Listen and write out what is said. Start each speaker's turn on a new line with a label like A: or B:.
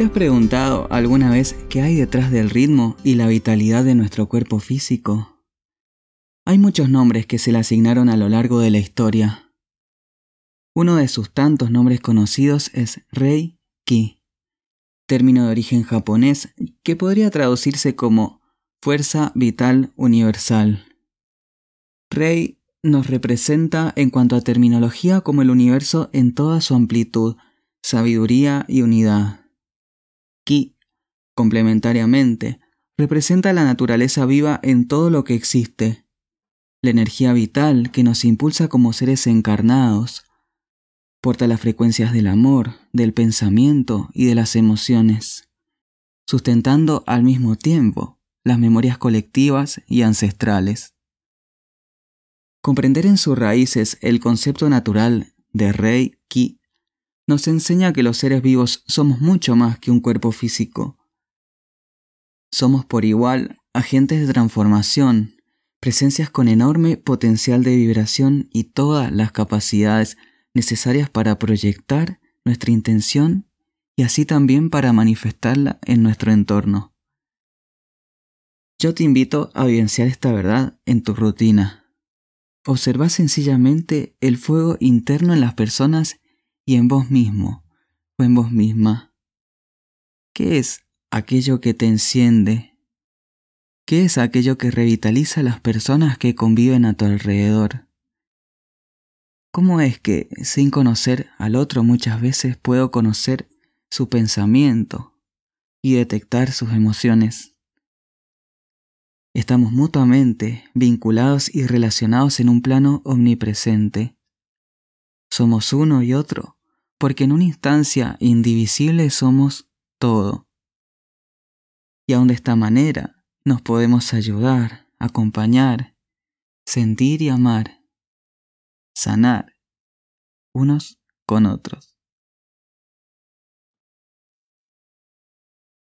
A: ¿Te has preguntado alguna vez qué hay detrás del ritmo y la vitalidad de nuestro cuerpo físico? Hay muchos nombres que se le asignaron a lo largo de la historia. Uno de sus tantos nombres conocidos es Rei Ki, término de origen japonés que podría traducirse como fuerza vital universal. Rei nos representa en cuanto a terminología como el universo en toda su amplitud, sabiduría y unidad. Ki, complementariamente, representa la naturaleza viva en todo lo que existe, la energía vital que nos impulsa como seres encarnados, porta las frecuencias del amor, del pensamiento y de las emociones, sustentando al mismo tiempo las memorias colectivas y ancestrales. Comprender en sus raíces el concepto natural de Rei Ki nos enseña que los seres vivos somos mucho más que un cuerpo físico. Somos por igual agentes de transformación, presencias con enorme potencial de vibración y todas las capacidades necesarias para proyectar nuestra intención y así también para manifestarla en nuestro entorno. Yo te invito a vivenciar esta verdad en tu rutina Observa sencillamente el fuego interno en las personas y en vos mismo o en vos misma. ¿Qué es aquello que te enciende? ¿Qué es aquello que revitaliza a las personas que conviven a tu alrededor? ¿Cómo es que, sin conocer al otro muchas veces, puedo conocer su pensamiento y detectar sus emociones? Estamos mutuamente vinculados y relacionados en un plano omnipresente. Somos uno y otro, porque en una instancia indivisible somos todo. Y aún de esta manera nos podemos ayudar, acompañar, sentir y amar, sanar unos con otros.